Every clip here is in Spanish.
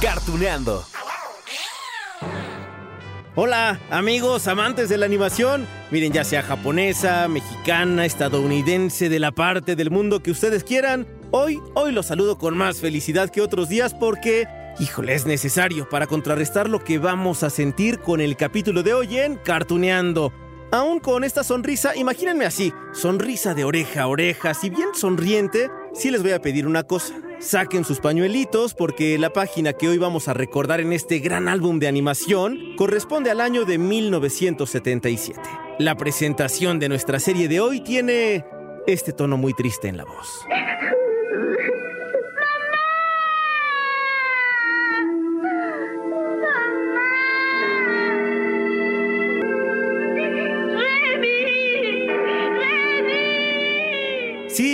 Cartuneando. Hola, amigos, amantes de la animación. Miren, ya sea japonesa, mexicana, estadounidense, de la parte del mundo que ustedes quieran. Hoy, hoy los saludo con más felicidad que otros días porque, híjole, es necesario para contrarrestar lo que vamos a sentir con el capítulo de hoy en Cartuneando. Aún con esta sonrisa, imagínense así, sonrisa de oreja a oreja, si bien sonriente, sí les voy a pedir una cosa. Saquen sus pañuelitos porque la página que hoy vamos a recordar en este gran álbum de animación corresponde al año de 1977. La presentación de nuestra serie de hoy tiene este tono muy triste en la voz.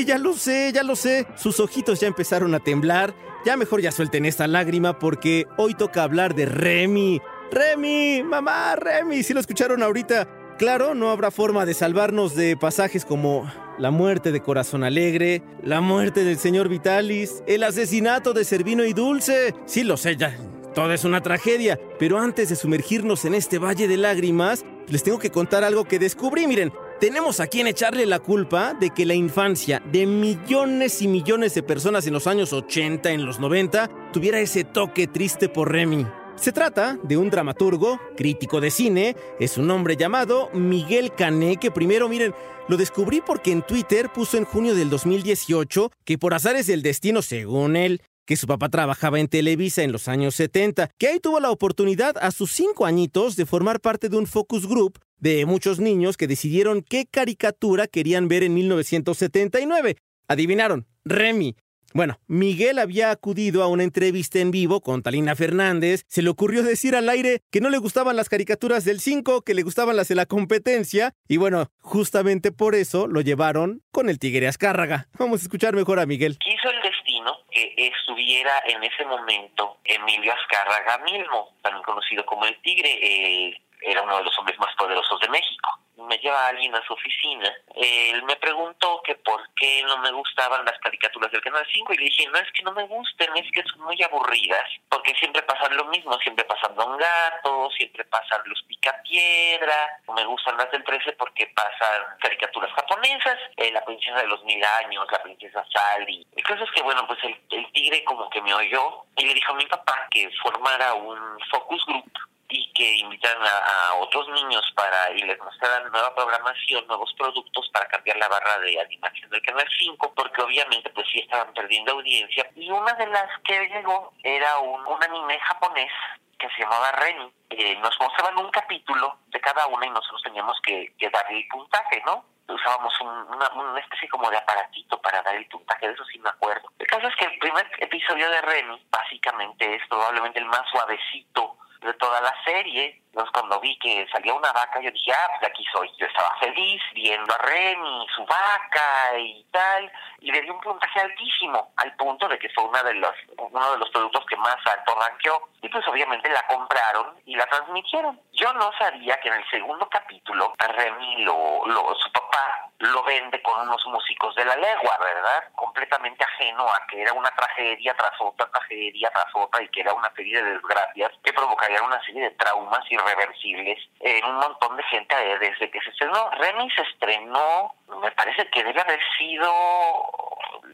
Sí, ya lo sé, ya lo sé. Sus ojitos ya empezaron a temblar. Ya mejor ya suelten esta lágrima porque hoy toca hablar de Remy. Remy, mamá, Remy, si lo escucharon ahorita. Claro, no habrá forma de salvarnos de pasajes como la muerte de Corazón Alegre, la muerte del señor Vitalis, el asesinato de Servino y Dulce. Sí, lo sé, ya. Todo es una tragedia. Pero antes de sumergirnos en este valle de lágrimas, les tengo que contar algo que descubrí. Miren, tenemos a quien echarle la culpa de que la infancia de millones y millones de personas en los años 80, en los 90, tuviera ese toque triste por Remy. Se trata de un dramaturgo, crítico de cine, es un hombre llamado Miguel Cané, que primero, miren, lo descubrí porque en Twitter puso en junio del 2018 que por azares del destino, según él, que su papá trabajaba en Televisa en los años 70, que ahí tuvo la oportunidad a sus cinco añitos de formar parte de un focus group de muchos niños que decidieron qué caricatura querían ver en 1979. Adivinaron, Remy. Bueno, Miguel había acudido a una entrevista en vivo con Talina Fernández. Se le ocurrió decir al aire que no le gustaban las caricaturas del 5, que le gustaban las de la competencia. Y bueno, justamente por eso lo llevaron con el Tigre Azcárraga. Vamos a escuchar mejor a Miguel. Que estuviera en ese momento Emilio Azcárraga mismo, también conocido como el Tigre. Eh, era uno de los hombres más poderosos de México. Me lleva alguien a su oficina. Él me preguntó que por qué no me gustaban las caricaturas del Canal 5 y le dije, no es que no me gusten, es que son muy aburridas, porque siempre pasan lo mismo, siempre pasan Don Gato, siempre pasan los Picapiedra, me gustan las del 13 porque pasan caricaturas japonesas, eh, la princesa de los mil años, la princesa Sally. El caso es que, bueno, pues el, el tigre como que me oyó y le dijo a mi papá que formara un focus group que invitaran a, otros niños para y les mostraran nueva programación, nuevos productos para cambiar la barra de animación del Canal 5, porque obviamente pues sí estaban perdiendo audiencia. Y una de las que llegó era un, anime japonés que se llamaba Reni. Eh, nos mostraban un capítulo de cada una y nosotros teníamos que, que darle el puntaje, ¿no? usábamos un, una, una, especie como de aparatito para dar el puntaje, de eso sí me acuerdo. El caso es que el primer episodio de Remy básicamente es probablemente el más suavecito de toda la serie. Entonces cuando vi que salía una vaca, yo dije, ah, pues aquí soy. Yo estaba feliz viendo a Remy, su vaca y tal, y le di un puntaje altísimo, al punto de que fue una de los, uno de los productos que más alto ranqueó. Y pues obviamente la compraron y la transmitieron. Yo no sabía que en el segundo capítulo Remy, lo, lo, su papá, lo vende con unos músicos de la legua, ¿verdad? Completamente ajeno a que era una tragedia tras otra tragedia tras otra y que era una serie de desgracias que provocarían una serie de traumas irreversibles en un montón de gente desde que se estrenó. Remy se estrenó, me parece que debe haber sido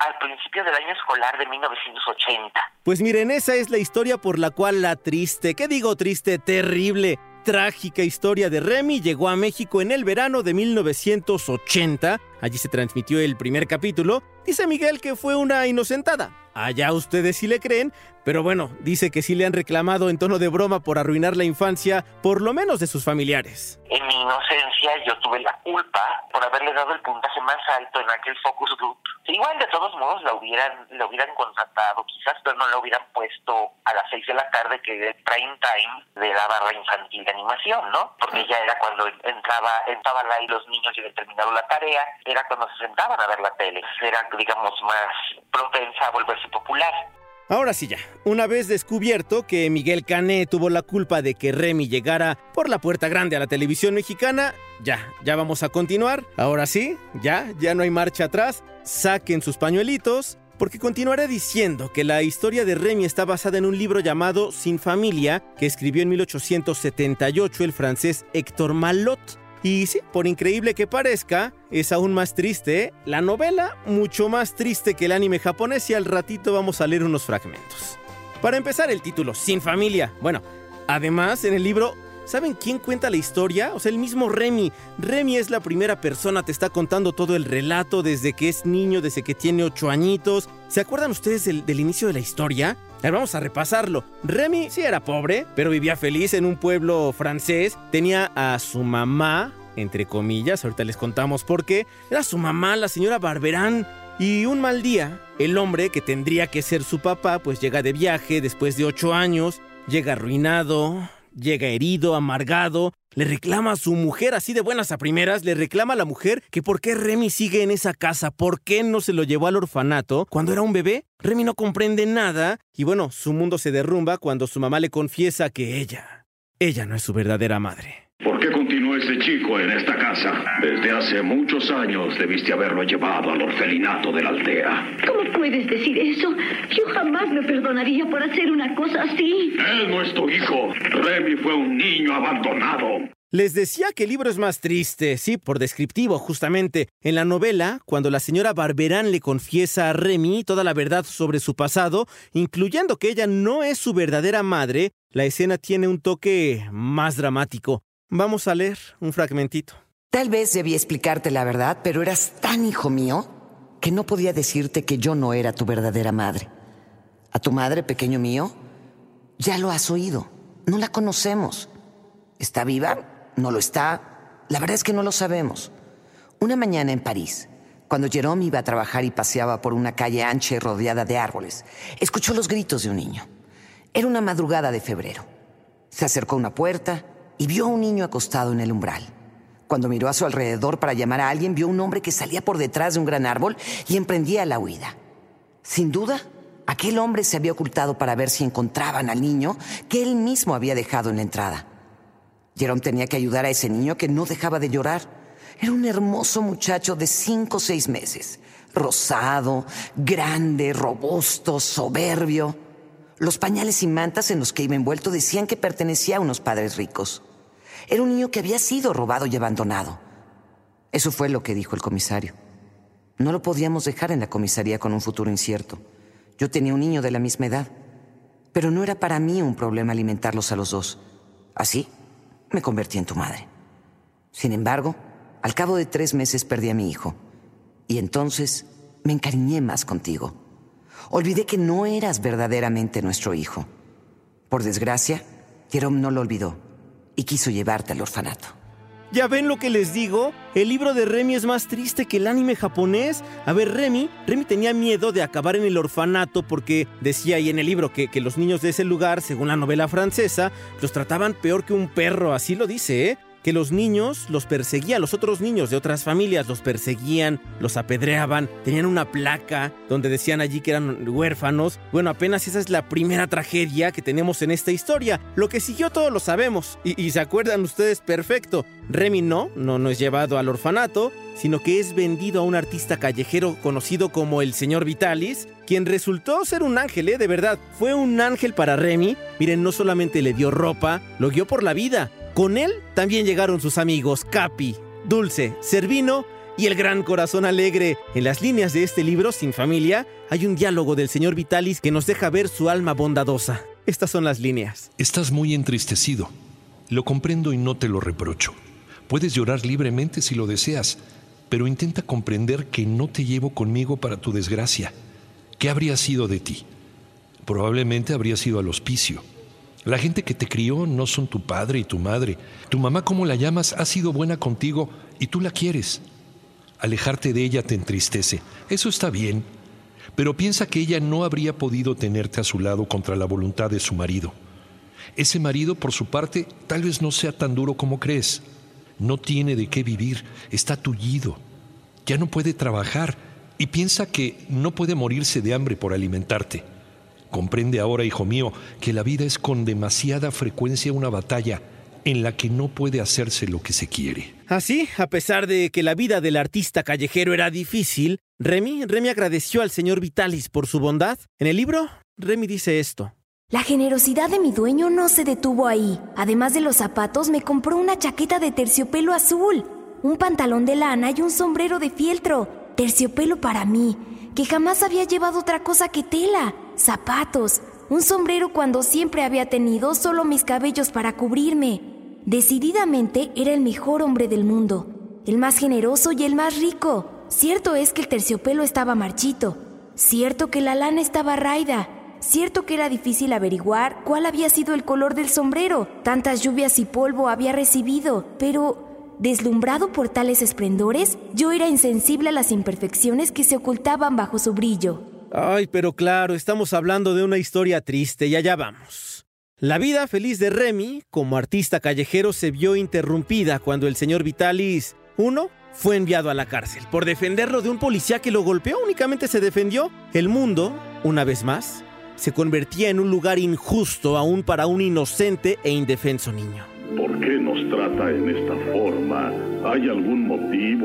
al principio del año escolar de 1980. Pues miren, esa es la historia por la cual la triste, ¿qué digo triste? Terrible trágica historia de Remy llegó a México en el verano de 1980. Allí se transmitió el primer capítulo. Dice Miguel que fue una inocentada. Allá ustedes sí le creen, pero bueno, dice que sí le han reclamado en tono de broma por arruinar la infancia, por lo menos de sus familiares. En mi inocencia yo tuve la culpa por haberle dado el puntaje más alto en aquel focus group. Igual de todos modos la hubieran, la hubieran contratado quizás, pero no la hubieran puesto a las 6 de la tarde que era el prime time de la barra infantil de animación, ¿no? Porque ya era cuando entraba, entraba ahí los niños y habían terminado la tarea, era cuando se sentaban a ver la tele. Era, digamos, más propensa a volverse popular. Ahora sí ya, una vez descubierto que Miguel Cané tuvo la culpa de que Remy llegara por la puerta grande a la televisión mexicana, ya, ya vamos a continuar. Ahora sí, ya, ya no hay marcha atrás. Saquen sus pañuelitos, porque continuaré diciendo que la historia de Remy está basada en un libro llamado Sin Familia, que escribió en 1878 el francés Héctor Malot. Y sí, por increíble que parezca, es aún más triste. La novela, mucho más triste que el anime japonés y al ratito vamos a leer unos fragmentos. Para empezar, el título, Sin familia. Bueno, además, en el libro ¿Saben quién cuenta la historia? O sea, el mismo Remy. Remy es la primera persona, te está contando todo el relato desde que es niño, desde que tiene ocho añitos. ¿Se acuerdan ustedes del, inicio de la historia? Vamos a repasarlo. Remy sí era pobre, pero vivía feliz en un pueblo francés. Tenía a su mamá, entre comillas, ahorita les contamos por qué. Era su mamá, la señora Barberán. Y un mal día, el hombre que tendría que ser su papá, pues llega de viaje después de ocho años, llega arruinado, llega herido, amargado, le reclama a su mujer así de buenas a primeras, le reclama a la mujer que por qué Remy sigue en esa casa, por qué no se lo llevó al orfanato cuando era un bebé. Remy no comprende nada y bueno, su mundo se derrumba cuando su mamá le confiesa que ella, ella no es su verdadera madre. ¿Por qué chico en esta casa? Desde hace muchos años debiste haberlo llevado al orfelinato de la aldea. ¿Cómo puedes decir eso? Yo jamás me perdonaría por hacer una cosa así. Él no es tu hijo. Remy fue un niño abandonado. Les decía que el libro es más triste, sí, por descriptivo, justamente. En la novela, cuando la señora Barberán le confiesa a Remy toda la verdad sobre su pasado, incluyendo que ella no es su verdadera madre, la escena tiene un toque más dramático. Vamos a leer un fragmentito. Tal vez debí explicarte la verdad, pero eras tan hijo mío que no podía decirte que yo no era tu verdadera madre. A tu madre, pequeño mío, ya lo has oído. No la conocemos. ¿Está viva? ¿No lo está? La verdad es que no lo sabemos. Una mañana en París, cuando Jerome iba a trabajar y paseaba por una calle ancha y rodeada de árboles, escuchó los gritos de un niño. Era una madrugada de febrero. Se acercó a una puerta, y vio a un niño acostado en el umbral. Cuando miró a su alrededor para llamar a alguien, vio un hombre que salía por detrás de un gran árbol y emprendía la huida. Sin duda, aquel hombre se había ocultado para ver si encontraban al niño que él mismo había dejado en la entrada. Jerome tenía que ayudar a ese niño que no dejaba de llorar. Era un hermoso muchacho de cinco o seis meses, rosado, grande, robusto, soberbio. Los pañales y mantas en los que iba envuelto decían que pertenecía a unos padres ricos. Era un niño que había sido robado y abandonado. Eso fue lo que dijo el comisario. No lo podíamos dejar en la comisaría con un futuro incierto. Yo tenía un niño de la misma edad, pero no era para mí un problema alimentarlos a los dos. Así, me convertí en tu madre. Sin embargo, al cabo de tres meses perdí a mi hijo, y entonces me encariñé más contigo. Olvidé que no eras verdaderamente nuestro hijo. Por desgracia, Jerome no lo olvidó y quiso llevarte al orfanato. ¿Ya ven lo que les digo? El libro de Remy es más triste que el anime japonés. A ver, Remy, Remy tenía miedo de acabar en el orfanato porque decía ahí en el libro que, que los niños de ese lugar, según la novela francesa, los trataban peor que un perro, así lo dice, ¿eh? Que los niños los perseguían, los otros niños de otras familias los perseguían, los apedreaban, tenían una placa donde decían allí que eran huérfanos. Bueno, apenas esa es la primera tragedia que tenemos en esta historia. Lo que siguió todos lo sabemos y, se acuerdan ustedes perfecto. Remy no, no, no es llevado al orfanato, sino que es vendido a un artista callejero conocido como el señor Vitalis, quien resultó ser un ángel, ¿eh? de verdad, fue un ángel para Remy. Miren, no solamente le dio ropa, lo guió por la vida, con él también llegaron sus amigos Capi, Dulce, Servino y el gran corazón alegre. En las líneas de este libro, Sin Familia, hay un diálogo del señor Vitalis que nos deja ver su alma bondadosa. Estas son las líneas. Estás muy entristecido. Lo comprendo y no te lo reprocho. Puedes llorar libremente si lo deseas, pero intenta comprender que no te llevo conmigo para tu desgracia. ¿Qué habría sido de ti? Probablemente habrías ido al hospicio. La gente que te crió no son tu padre y tu madre. Tu mamá, como la llamas, ha sido buena contigo y tú la quieres. Alejarte de ella te entristece. Eso está bien. Pero piensa que ella no habría podido tenerte a su lado contra la voluntad de su marido. Ese marido, por su parte, tal vez no sea tan duro como crees. No tiene de qué vivir, está tullido. Ya no puede trabajar y piensa que no puede morirse de hambre por alimentarte. Comprende ahora, hijo mío, que la vida es con demasiada frecuencia una batalla en la que no puede hacerse lo que se quiere. Así, a pesar de que la vida del artista callejero era difícil, Remy, Remy agradeció al señor Vitalis por su bondad. En el libro, Remy dice esto. La generosidad de mi dueño no se detuvo ahí. Además de los zapatos, me compró una chaqueta de terciopelo azul, un pantalón de lana y un sombrero de fieltro. Terciopelo para mí, que jamás había llevado otra cosa que tela, zapatos, un sombrero cuando siempre había tenido solo mis cabellos para cubrirme. Decididamente era el mejor hombre del mundo, el más generoso y el más rico. Cierto es que el terciopelo estaba marchito, cierto que la lana estaba raida, cierto que era difícil averiguar cuál había sido el color del sombrero, tantas lluvias y polvo había recibido, pero Deslumbrado por tales esplendores, yo era insensible a las imperfecciones que se ocultaban bajo su brillo. Ay, pero claro, estamos hablando de una historia triste y allá vamos. La vida feliz de Remy, como artista callejero, se vio interrumpida cuando el señor Vitalis, uno, fue enviado a la cárcel por defenderlo de un policía que lo golpeó, únicamente se defendió. El mundo, una vez más, se convertía en un lugar injusto aún para un inocente e indefenso niño. ¿Por qué nos trata en esta forma? ¿Hay algún motivo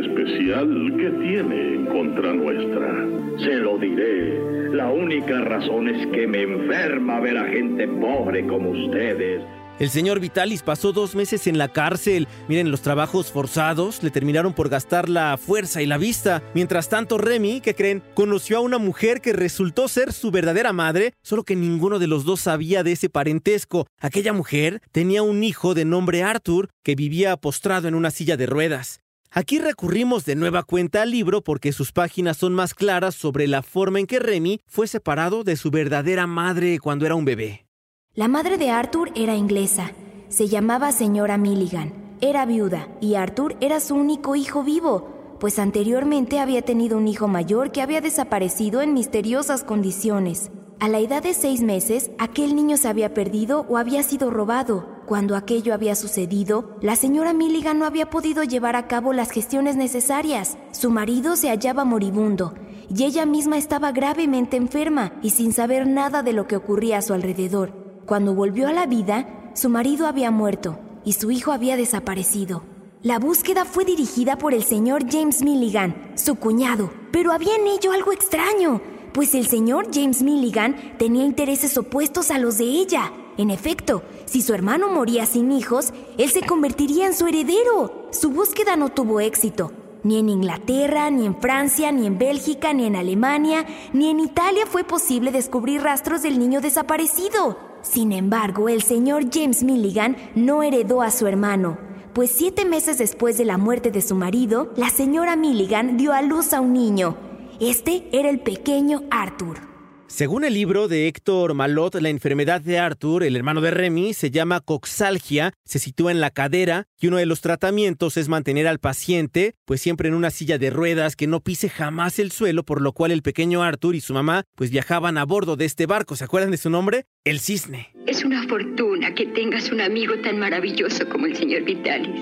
especial que tiene en contra nuestra? Se lo diré. La única razón es que me enferma ver a gente pobre como ustedes el señor Vitalis pasó dos meses en la cárcel. Miren, los trabajos forzados le terminaron por gastar la fuerza y la vista. Mientras tanto, Remy, ¿qué creen? Conoció a una mujer que resultó ser su verdadera madre, solo que ninguno de los dos sabía de ese parentesco. Aquella mujer tenía un hijo de nombre Arthur que vivía postrado en una silla de ruedas. Aquí recurrimos de nueva cuenta al libro porque sus páginas son más claras sobre la forma en que Remy fue separado de su verdadera madre cuando era un bebé. La madre de Arthur era inglesa. Se llamaba señora Milligan. Era viuda y Arthur era su único hijo vivo, pues anteriormente había tenido un hijo mayor que había desaparecido en misteriosas condiciones. A la edad de seis meses, aquel niño se había perdido o había sido robado. Cuando aquello había sucedido, la señora Milligan no había podido llevar a cabo las gestiones necesarias. Su marido se hallaba moribundo y ella misma estaba gravemente enferma y sin saber nada de lo que ocurría a su alrededor. Cuando volvió a la vida, su marido había muerto y su hijo había desaparecido. La búsqueda fue dirigida por el señor James Milligan, su cuñado, pero había en ello algo extraño, pues el señor James Milligan tenía intereses opuestos a los de ella. En efecto, si su hermano moría sin hijos, él se convertiría en su heredero. Su búsqueda no tuvo éxito. Ni en Inglaterra, ni en Francia, ni en Bélgica, ni en Alemania, ni en Italia fue posible descubrir rastros del niño desaparecido. Sin embargo, el señor James Milligan no heredó a su hermano, pues siete meses después de la muerte de su marido, la señora Milligan dio a luz a un niño. Este era el pequeño Arthur. Según el libro de Héctor Malot, la enfermedad de Arthur, el hermano de Remy, se llama coxalgia, se sitúa en la cadera y uno de los tratamientos es mantener al paciente pues siempre en una silla de ruedas que no pise jamás el suelo, por lo cual el pequeño Arthur y su mamá pues viajaban a bordo de este barco. ¿Se acuerdan de su nombre? El cisne. Es una fortuna que tengas un amigo tan maravilloso como el señor Vitalis.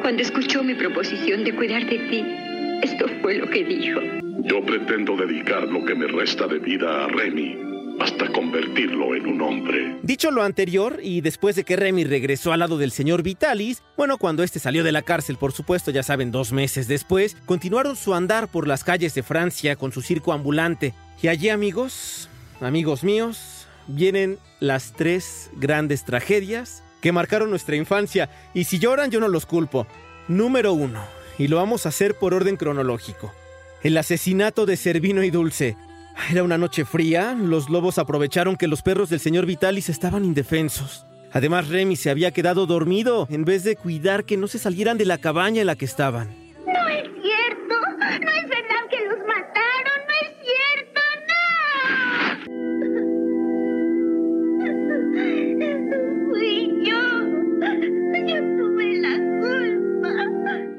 Cuando escuchó mi proposición de cuidar de ti, esto fue lo que dijo. Yo pretendo dedicar lo que me resta de vida a Remy hasta convertirlo en un hombre. Dicho lo anterior, y después de que Remy regresó al lado del señor Vitalis, bueno, cuando este salió de la cárcel, por supuesto, ya saben, dos meses después, continuaron su andar por las calles de Francia con su circo ambulante. Y allí, amigos, amigos míos, vienen las tres grandes tragedias que marcaron nuestra infancia. Y si lloran, yo no los culpo. Número uno, y lo vamos a hacer por orden cronológico. El asesinato de Servino y Dulce. Era una noche fría, los lobos aprovecharon que los perros del señor Vitalis estaban indefensos. Además, Remy se había quedado dormido en vez de cuidar que no se salieran de la cabaña en la que estaban. No es cierto, no es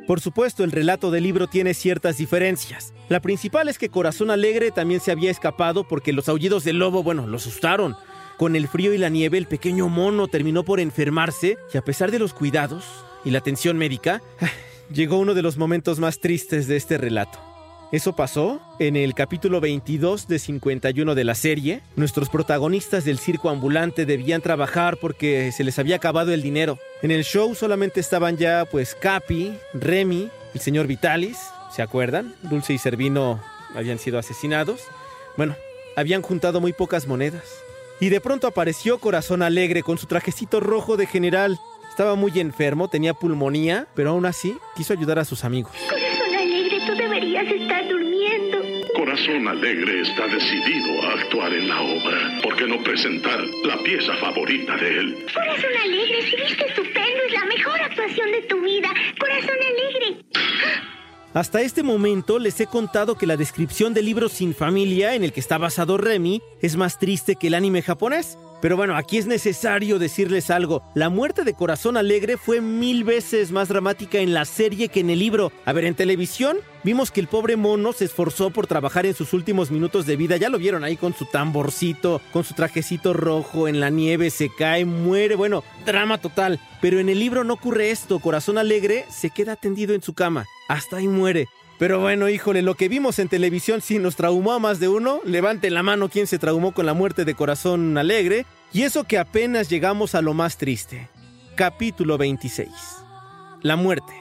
Por supuesto, el relato del libro tiene ciertas diferencias. La principal es que Corazón Alegre también se había escapado porque los aullidos del lobo, bueno, lo asustaron. Con el frío y la nieve, el pequeño mono terminó por enfermarse y a pesar de los cuidados y la atención médica, llegó uno de los momentos más tristes de este relato. Eso pasó en el capítulo 22 de 51 de la serie. Nuestros protagonistas del circo ambulante debían trabajar porque se les había acabado el dinero. En el show solamente estaban ya pues Capi, Remy, el señor Vitalis, ¿se acuerdan? Dulce y Servino habían sido asesinados. Bueno, habían juntado muy pocas monedas. Y de pronto apareció Corazón Alegre con su trajecito rojo de general. Estaba muy enfermo, tenía pulmonía, pero aún así quiso ayudar a sus amigos. Corazón alegre, tú deberías estar durmiendo. Corazón Alegre está decidido a actuar en la obra. ¿Por qué no presentar la pieza favorita de él? Corazón alegre, si viste estupendo, es la mejor actuación de tu vida. Corazón alegre. Hasta este momento les he contado que la descripción del libro Sin Familia, en el que está basado Remy, es más triste que el anime japonés. Pero bueno, aquí es necesario decirles algo. La muerte de Corazón Alegre fue mil veces más dramática en la serie que en el libro. A ver, en televisión vimos que el pobre mono se esforzó por trabajar en sus últimos minutos de vida. Ya lo vieron ahí con su tamborcito, con su trajecito rojo, en la nieve, se cae, muere. Bueno, drama total. Pero en el libro no ocurre esto. Corazón Alegre se queda tendido en su cama. Hasta ahí muere. Pero bueno, híjole, lo que vimos en televisión sí nos traumó a más de uno. Levanten la mano quien se traumó con la muerte de Corazón Alegre. Y eso que apenas llegamos a lo más triste. Capítulo 26. La muerte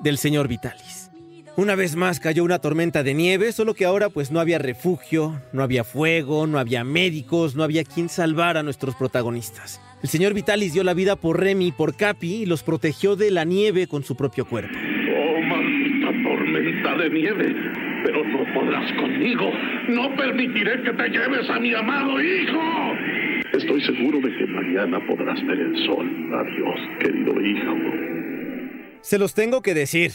del señor Vitalis. Una vez más cayó una tormenta de nieve, solo que ahora pues no había refugio, no había fuego, no había médicos, no había quien salvar a nuestros protagonistas. El señor Vitalis dio la vida por Remy y por Capi y los protegió de la nieve con su propio cuerpo. Nieve. Pero no podrás conmigo. No permitiré que te lleves a mi amado hijo. Estoy seguro de que mañana podrás ver el sol. Adiós, querido hijo. Se los tengo que decir.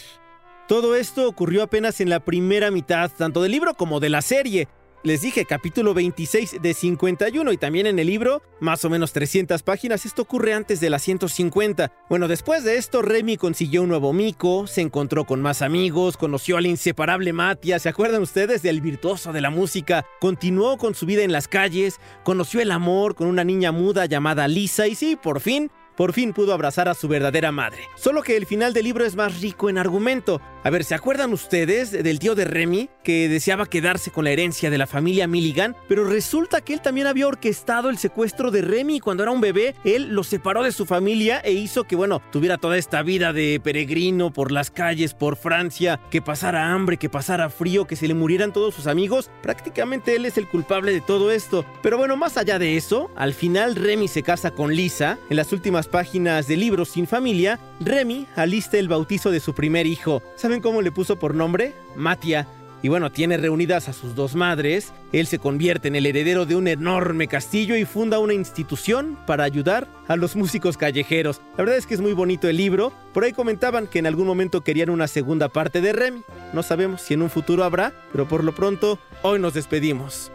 Todo esto ocurrió apenas en la primera mitad, tanto del libro como de la serie. Les dije, capítulo 26 de 51 y también en el libro, más o menos 300 páginas, esto ocurre antes de las 150. Bueno, después de esto, Remy consiguió un nuevo mico, se encontró con más amigos, conoció al inseparable Matia, ¿se acuerdan ustedes del virtuoso de la música? Continuó con su vida en las calles, conoció el amor con una niña muda llamada Lisa y sí, por fin, por fin pudo abrazar a su verdadera madre. Solo que el final del libro es más rico en argumento. A ver, ¿se acuerdan ustedes del tío de Remy que deseaba quedarse con la herencia de la familia Milligan? Pero resulta que él también había orquestado el secuestro de Remy cuando era un bebé. Él lo separó de su familia e hizo que, bueno, tuviera toda esta vida de peregrino por las calles, por Francia, que pasara hambre, que pasara frío, que se le murieran todos sus amigos. Prácticamente él es el culpable de todo esto. Pero bueno, más allá de eso, al final Remy se casa con Lisa. En las últimas páginas del libro Sin Familia, Remy alista el bautizo de su primer hijo. ¿Saben cómo le puso por nombre? Matia. Y bueno, tiene reunidas a sus dos madres. Él se convierte en el heredero de un enorme castillo y funda una institución para ayudar a los músicos callejeros. La verdad es que es muy bonito el libro. Por ahí comentaban que en algún momento querían una segunda parte de Remy. No sabemos si en un futuro habrá, pero por lo pronto, hoy nos despedimos.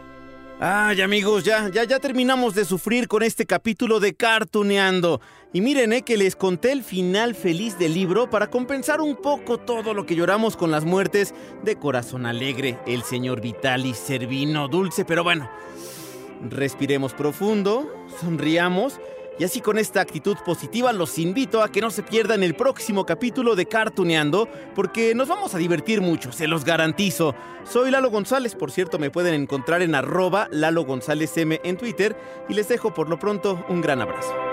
Ay, amigos, ya, ya, ya terminamos de sufrir con este capítulo de Cartuneando. Y miren, eh, que les conté el final feliz del libro para compensar un poco todo lo que lloramos con las muertes de Corazón Alegre, el señor Vitalis Servino Dulce. Pero bueno, respiremos profundo, sonriamos. Y así con esta actitud positiva los invito a que no se pierdan el próximo capítulo de Cartuneando, porque nos vamos a divertir mucho, se los garantizo. Soy Lalo González, por cierto me pueden encontrar en arroba Lalo González M en Twitter y les dejo por lo pronto un gran abrazo.